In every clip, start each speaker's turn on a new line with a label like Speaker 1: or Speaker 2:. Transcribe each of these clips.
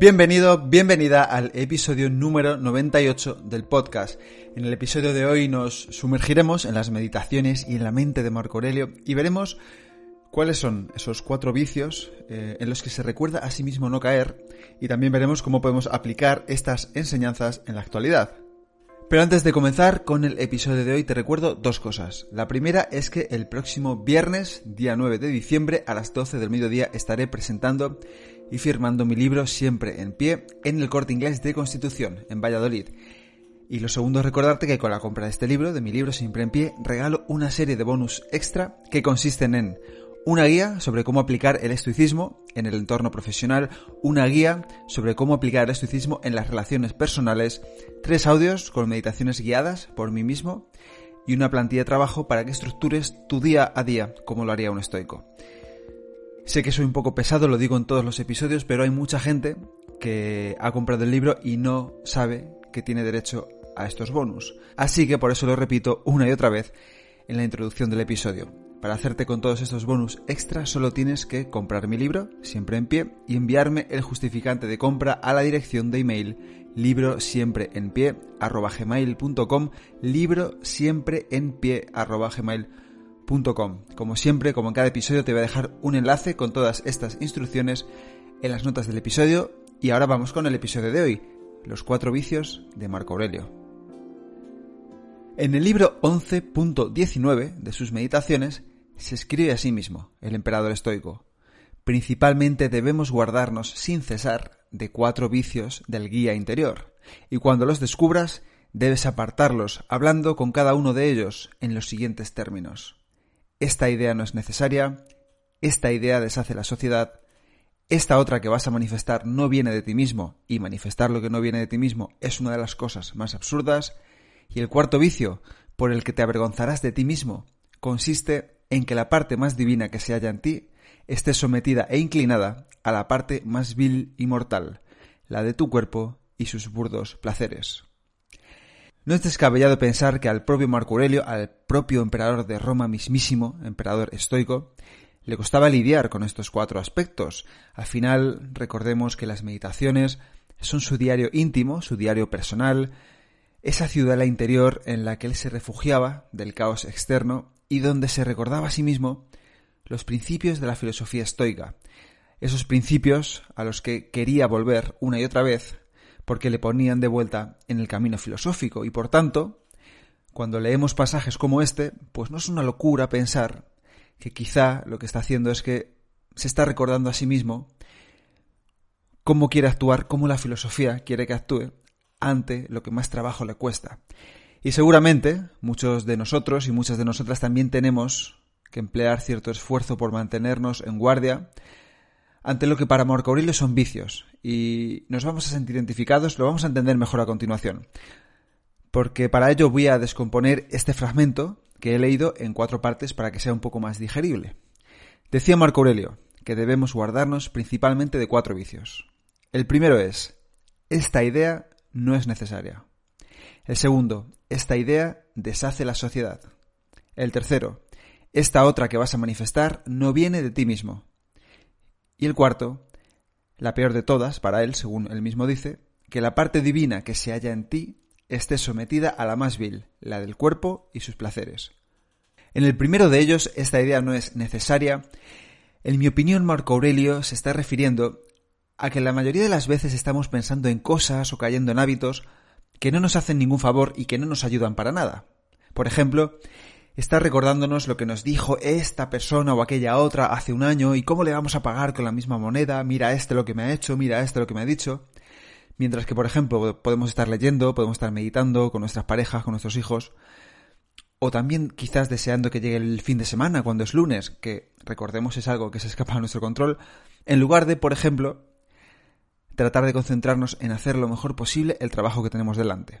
Speaker 1: Bienvenido, bienvenida al episodio número 98 del podcast. En el episodio de hoy nos sumergiremos en las meditaciones y en la mente de Marco Aurelio y veremos cuáles son esos cuatro vicios eh, en los que se recuerda a sí mismo no caer y también veremos cómo podemos aplicar estas enseñanzas en la actualidad. Pero antes de comenzar con el episodio de hoy te recuerdo dos cosas. La primera es que el próximo viernes, día 9 de diciembre, a las 12 del mediodía estaré presentando y firmando mi libro Siempre en pie en el corte inglés de Constitución, en Valladolid. Y lo segundo es recordarte que con la compra de este libro, de mi libro Siempre en pie, regalo una serie de bonus extra que consisten en una guía sobre cómo aplicar el estoicismo en el entorno profesional, una guía sobre cómo aplicar el estoicismo en las relaciones personales, tres audios con meditaciones guiadas por mí mismo y una plantilla de trabajo para que estructures tu día a día como lo haría un estoico. Sé que soy un poco pesado, lo digo en todos los episodios, pero hay mucha gente que ha comprado el libro y no sabe que tiene derecho a estos bonus. Así que por eso lo repito una y otra vez en la introducción del episodio. Para hacerte con todos estos bonus extras solo tienes que comprar mi libro, siempre en pie, y enviarme el justificante de compra a la dirección de email libro siempre en pie libro siempre en pie como siempre, como en cada episodio, te voy a dejar un enlace con todas estas instrucciones en las notas del episodio. Y ahora vamos con el episodio de hoy, los cuatro vicios de Marco Aurelio. En el libro 11.19 de sus meditaciones se escribe a sí mismo, el emperador estoico. Principalmente debemos guardarnos sin cesar de cuatro vicios del guía interior, y cuando los descubras, debes apartarlos, hablando con cada uno de ellos en los siguientes términos esta idea no es necesaria, esta idea deshace la sociedad, esta otra que vas a manifestar no viene de ti mismo y manifestar lo que no viene de ti mismo es una de las cosas más absurdas, y el cuarto vicio, por el que te avergonzarás de ti mismo, consiste en que la parte más divina que se halla en ti esté sometida e inclinada a la parte más vil y mortal, la de tu cuerpo y sus burdos placeres. No es descabellado pensar que al propio Marco Aurelio, al propio emperador de Roma mismísimo, emperador estoico, le costaba lidiar con estos cuatro aspectos. Al final, recordemos que las meditaciones son su diario íntimo, su diario personal, esa ciudadela interior en la que él se refugiaba del caos externo y donde se recordaba a sí mismo los principios de la filosofía estoica, esos principios a los que quería volver una y otra vez porque le ponían de vuelta en el camino filosófico y por tanto, cuando leemos pasajes como este, pues no es una locura pensar que quizá lo que está haciendo es que se está recordando a sí mismo cómo quiere actuar, cómo la filosofía quiere que actúe ante lo que más trabajo le cuesta. Y seguramente muchos de nosotros y muchas de nosotras también tenemos que emplear cierto esfuerzo por mantenernos en guardia ante lo que para Marco Aurelio son vicios, y nos vamos a sentir identificados, lo vamos a entender mejor a continuación. Porque para ello voy a descomponer este fragmento que he leído en cuatro partes para que sea un poco más digerible. Decía Marco Aurelio que debemos guardarnos principalmente de cuatro vicios. El primero es, esta idea no es necesaria. El segundo, esta idea deshace la sociedad. El tercero, esta otra que vas a manifestar no viene de ti mismo. Y el cuarto, la peor de todas, para él, según él mismo dice, que la parte divina que se halla en ti esté sometida a la más vil, la del cuerpo y sus placeres. En el primero de ellos, esta idea no es necesaria. En mi opinión, Marco Aurelio se está refiriendo a que la mayoría de las veces estamos pensando en cosas o cayendo en hábitos que no nos hacen ningún favor y que no nos ayudan para nada. Por ejemplo, está recordándonos lo que nos dijo esta persona o aquella otra hace un año y cómo le vamos a pagar con la misma moneda, mira este lo que me ha hecho, mira este lo que me ha dicho. Mientras que, por ejemplo, podemos estar leyendo, podemos estar meditando con nuestras parejas, con nuestros hijos, o también quizás deseando que llegue el fin de semana, cuando es lunes, que recordemos es algo que se escapa a nuestro control, en lugar de, por ejemplo, tratar de concentrarnos en hacer lo mejor posible el trabajo que tenemos delante.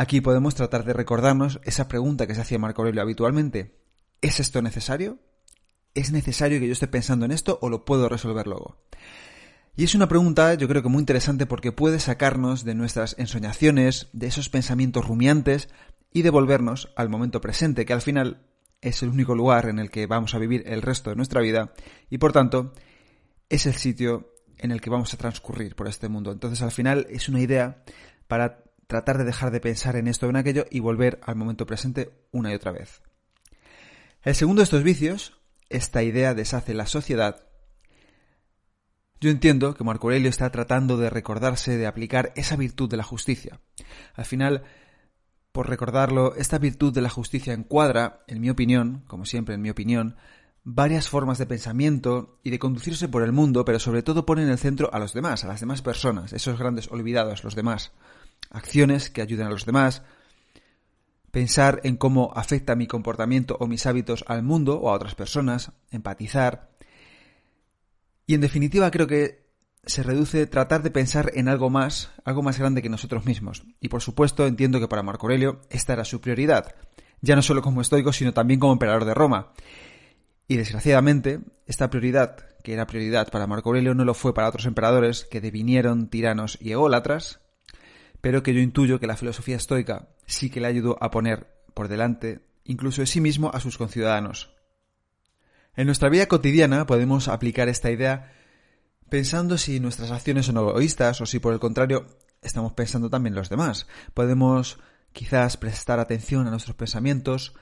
Speaker 1: Aquí podemos tratar de recordarnos esa pregunta que se hacía Marco Aurelio habitualmente. ¿Es esto necesario? ¿Es necesario que yo esté pensando en esto o lo puedo resolver luego? Y es una pregunta yo creo que muy interesante porque puede sacarnos de nuestras ensoñaciones, de esos pensamientos rumiantes y devolvernos al momento presente, que al final es el único lugar en el que vamos a vivir el resto de nuestra vida y por tanto es el sitio en el que vamos a transcurrir por este mundo. Entonces al final es una idea para tratar de dejar de pensar en esto o en aquello y volver al momento presente una y otra vez. El segundo de estos vicios, esta idea deshace la sociedad. Yo entiendo que Marco Aurelio está tratando de recordarse de aplicar esa virtud de la justicia. Al final, por recordarlo, esta virtud de la justicia encuadra, en mi opinión, como siempre en mi opinión, varias formas de pensamiento y de conducirse por el mundo, pero sobre todo pone en el centro a los demás, a las demás personas, esos grandes olvidados, los demás. Acciones que ayuden a los demás, pensar en cómo afecta mi comportamiento o mis hábitos al mundo o a otras personas, empatizar. Y en definitiva creo que se reduce tratar de pensar en algo más, algo más grande que nosotros mismos. Y por supuesto entiendo que para Marco Aurelio esta era su prioridad, ya no solo como estoico, sino también como emperador de Roma. Y desgraciadamente, esta prioridad, que era prioridad para Marco Aurelio, no lo fue para otros emperadores que devinieron tiranos y ególatras, pero que yo intuyo que la filosofía estoica sí que le ayudó a poner por delante incluso de sí mismo a sus conciudadanos. En nuestra vida cotidiana podemos aplicar esta idea pensando si nuestras acciones son egoístas o si por el contrario estamos pensando también los demás. Podemos quizás prestar atención a nuestros pensamientos,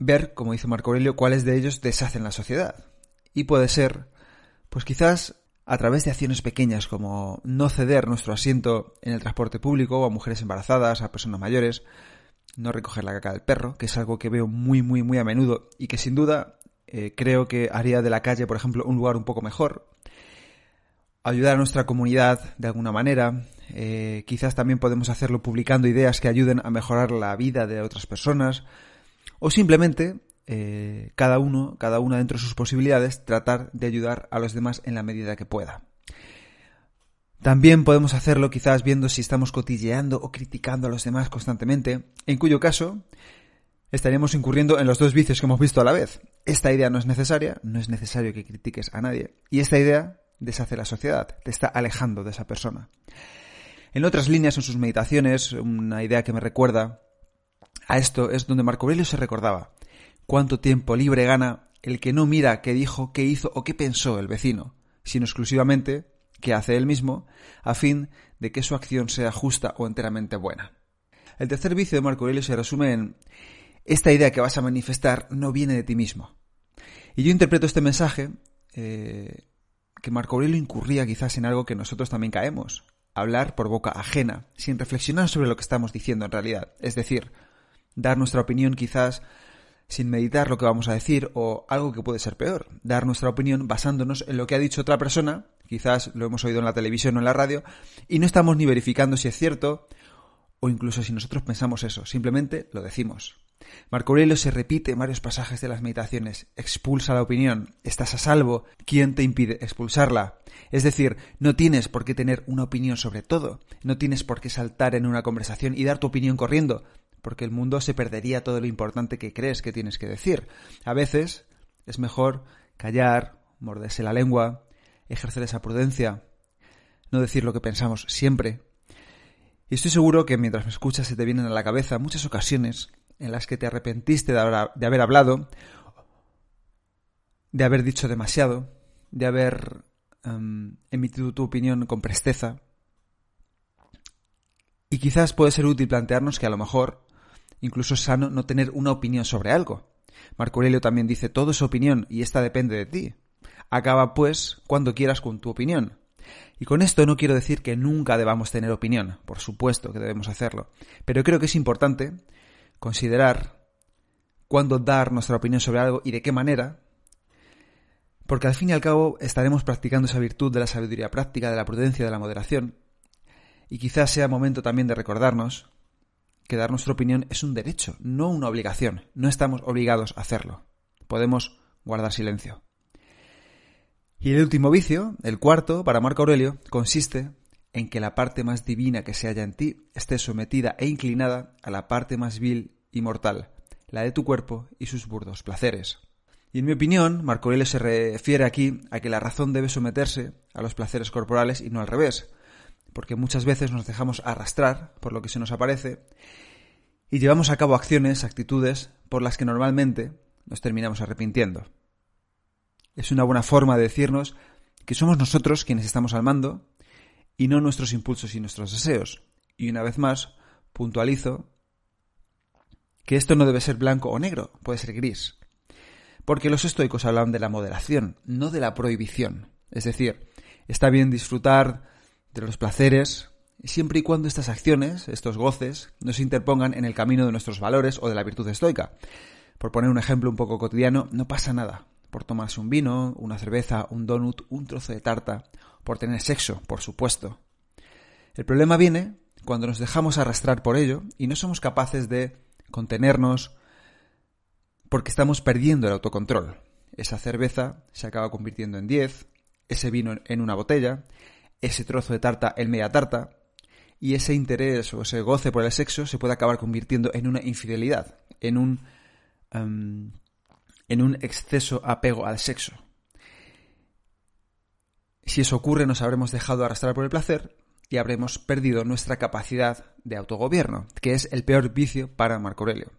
Speaker 1: ver, como dice Marco Aurelio, cuáles de ellos deshacen la sociedad. Y puede ser, pues quizás a través de acciones pequeñas como no ceder nuestro asiento en el transporte público a mujeres embarazadas, a personas mayores, no recoger la caca del perro, que es algo que veo muy, muy, muy a menudo y que sin duda eh, creo que haría de la calle, por ejemplo, un lugar un poco mejor. Ayudar a nuestra comunidad de alguna manera. Eh, quizás también podemos hacerlo publicando ideas que ayuden a mejorar la vida de otras personas. O simplemente eh, cada uno, cada una dentro de sus posibilidades, tratar de ayudar a los demás en la medida que pueda. También podemos hacerlo quizás viendo si estamos cotilleando o criticando a los demás constantemente, en cuyo caso estaríamos incurriendo en los dos vicios que hemos visto a la vez. Esta idea no es necesaria, no es necesario que critiques a nadie, y esta idea deshace la sociedad, te está alejando de esa persona. En otras líneas, en sus meditaciones, una idea que me recuerda a esto es donde Marco Aurelio se recordaba cuánto tiempo libre gana el que no mira qué dijo, qué hizo o qué pensó el vecino, sino exclusivamente qué hace él mismo, a fin de que su acción sea justa o enteramente buena. El tercer vicio de Marco Aurelio se resume en esta idea que vas a manifestar no viene de ti mismo. Y yo interpreto este mensaje eh, que Marco Aurelio incurría quizás en algo que nosotros también caemos, hablar por boca ajena, sin reflexionar sobre lo que estamos diciendo en realidad, es decir, dar nuestra opinión quizás sin meditar lo que vamos a decir o algo que puede ser peor, dar nuestra opinión basándonos en lo que ha dicho otra persona, quizás lo hemos oído en la televisión o en la radio, y no estamos ni verificando si es cierto o incluso si nosotros pensamos eso, simplemente lo decimos. Marco Aurelio se repite en varios pasajes de las meditaciones, expulsa la opinión, estás a salvo, ¿quién te impide expulsarla? Es decir, no tienes por qué tener una opinión sobre todo, no tienes por qué saltar en una conversación y dar tu opinión corriendo, porque el mundo se perdería todo lo importante que crees que tienes que decir. A veces es mejor callar, morderse la lengua, ejercer esa prudencia, no decir lo que pensamos siempre. Y estoy seguro que mientras me escuchas se te vienen a la cabeza muchas ocasiones en las que te arrepentiste de haber, hablado, de haber dicho demasiado, de haber em, emitido tu opinión con presteza. Y quizás puede ser útil plantearnos que a lo mejor incluso es sano no tener una opinión sobre algo. Marco Aurelio también dice todo es opinión y esta depende de ti. Acaba pues cuando quieras con tu opinión. Y con esto no quiero decir que nunca debamos tener opinión, por supuesto que debemos hacerlo, pero creo que es importante considerar cuándo dar nuestra opinión sobre algo y de qué manera, porque al fin y al cabo estaremos practicando esa virtud de la sabiduría práctica, de la prudencia, de la moderación, y quizás sea momento también de recordarnos que dar nuestra opinión es un derecho, no una obligación. No estamos obligados a hacerlo. Podemos guardar silencio. Y el último vicio, el cuarto, para Marco Aurelio, consiste en que la parte más divina que se halla en ti esté sometida e inclinada a la parte más vil y mortal. la de tu cuerpo y sus burdos placeres. Y en mi opinión, Marco Aurelio se refiere aquí a que la razón debe someterse a los placeres corporales y no al revés, porque muchas veces nos dejamos arrastrar por lo que se nos aparece y llevamos a cabo acciones, actitudes por las que normalmente nos terminamos arrepintiendo. Es una buena forma de decirnos que somos nosotros quienes estamos al mando y no nuestros impulsos y nuestros deseos. Y una vez más, puntualizo que esto no debe ser blanco o negro, puede ser gris. Porque los estoicos hablan de la moderación, no de la prohibición. Es decir, está bien disfrutar de los placeres, siempre y cuando estas acciones, estos goces, no se interpongan en el camino de nuestros valores o de la virtud estoica. Por poner un ejemplo un poco cotidiano, no pasa nada por tomarse un vino, una cerveza, un donut, un trozo de tarta, por tener sexo, por supuesto. El problema viene cuando nos dejamos arrastrar por ello y no somos capaces de contenernos porque estamos perdiendo el autocontrol. Esa cerveza se acaba convirtiendo en 10, ese vino en una botella, ese trozo de tarta en media tarta, y ese interés o ese goce por el sexo se puede acabar convirtiendo en una infidelidad, en un em, en un exceso apego al sexo. Si eso ocurre, nos habremos dejado arrastrar por el placer y habremos perdido nuestra capacidad de autogobierno, que es el peor vicio para Marco Aurelio.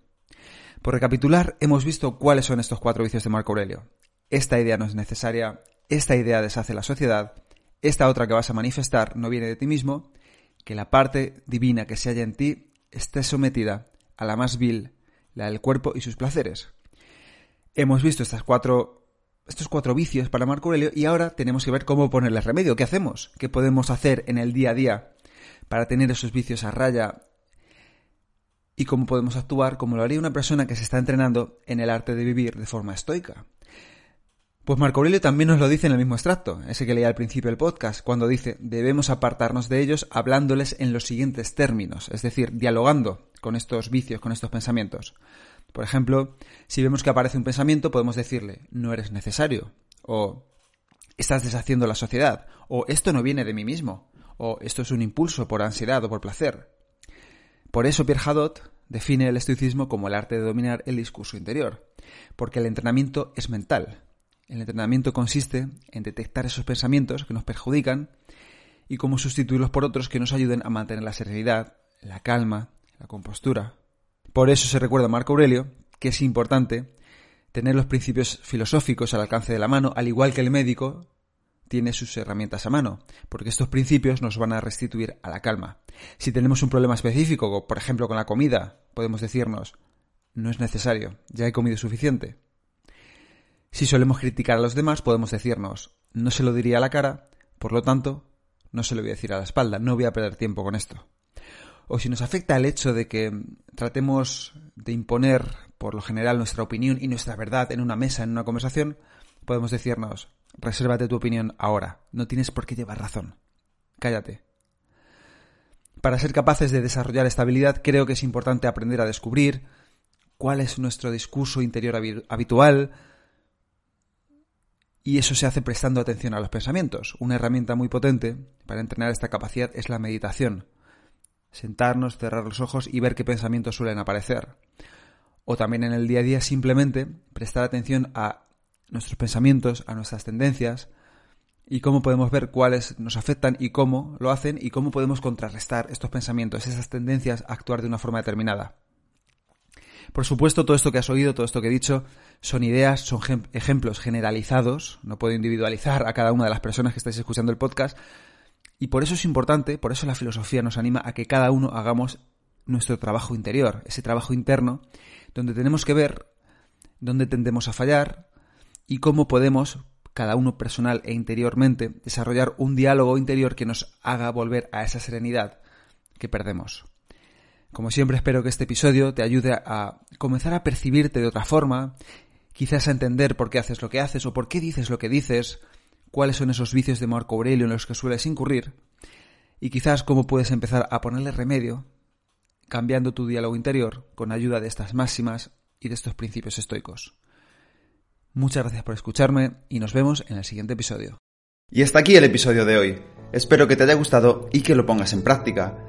Speaker 1: Por recapitular, hemos visto cuáles son estos cuatro vicios de Marco Aurelio. Esta idea no es necesaria, esta idea deshace la sociedad, esta otra que vas a manifestar no viene de ti mismo, que la parte divina que se halla en ti esté sometida a la más vil, la del cuerpo y sus placeres hemos visto cuatro, estos cuatro vicios para Marco Aurelio y ahora tenemos que ver cómo ponerles remedio. ¿Qué hacemos? ¿Qué podemos hacer en el día a día para tener esos vicios a raya? Y cómo podemos actuar como lo haría una persona que se está entrenando en el arte de vivir de forma estoica. Pues Marco Aurelio también nos lo dice en el mismo extracto, ese que leía al principio del podcast, cuando dice debemos apartarnos de ellos hablándoles en los siguientes términos, es decir, dialogando con estos vicios, con estos pensamientos. Por ejemplo, si vemos que aparece un pensamiento, podemos decirle, no eres necesario, o estás deshaciendo la sociedad, o esto no viene de mí mismo, o esto es un impulso por ansiedad o por placer. Por eso Pierre Hadot define el estoicismo como el arte de dominar el discurso interior, porque el entrenamiento es mental. El entrenamiento consiste en detectar esos pensamientos que nos perjudican y cómo sustituirlos por otros que nos ayuden a mantener la serenidad, la calma, la compostura, por eso se recuerda a Marco Aurelio que es importante tener los principios filosóficos al alcance de la mano, al igual que el médico tiene sus herramientas a mano, porque estos principios nos van a restituir a la calma. Si tenemos un problema específico, por ejemplo con la comida, podemos decirnos, no es necesario, ya he comido suficiente. Si solemos criticar a los demás, podemos decirnos, no se lo diría a la cara, por lo tanto, no se lo voy a decir a la espalda, no voy a perder tiempo con esto o si nos afecta el hecho de que tratemos de imponer por lo general nuestra opinión y nuestra verdad en una mesa, en una conversación, podemos decirnos, resérvate tu opinión ahora, no tienes por qué llevar razón. Cállate. Para ser capaces de desarrollar estabilidad, creo que es importante aprender a descubrir cuál es nuestro discurso interior habitual, y eso se hace prestando atención a los pensamientos. Una herramienta muy potente para entrenar esta capacidad es la meditación sentarnos, cerrar los ojos y ver qué pensamientos suelen aparecer. O también en el día a día simplemente prestar atención a nuestros pensamientos, a nuestras tendencias y cómo podemos ver cuáles nos afectan y cómo lo hacen y cómo podemos contrarrestar estos pensamientos, esas tendencias a actuar de una forma determinada. Por supuesto, todo esto que has oído, todo esto que he dicho, son ideas, son ejemplos generalizados, no puedo individualizar a cada una de las personas que estáis escuchando el podcast, y por eso es importante, por eso la filosofía nos anima a que cada uno hagamos nuestro trabajo interior, ese trabajo interno, donde tenemos que ver dónde tendemos a fallar y cómo podemos, cada uno personal e interiormente, desarrollar un diálogo interior que nos haga volver a esa serenidad que perdemos. Como siempre espero que este episodio te ayude a comenzar a percibirte de otra forma, quizás a entender por qué haces lo que haces o por qué dices lo que dices, cuáles son esos vicios de Marco Aurelio en los que sueles incurrir y quizás cómo puedes empezar a ponerle remedio cambiando tu diálogo interior con ayuda de estas máximas y de estos principios estoicos. Muchas gracias por escucharme y nos vemos en el siguiente episodio.
Speaker 2: Y hasta aquí el episodio de hoy. Espero que te haya gustado y que lo pongas en práctica.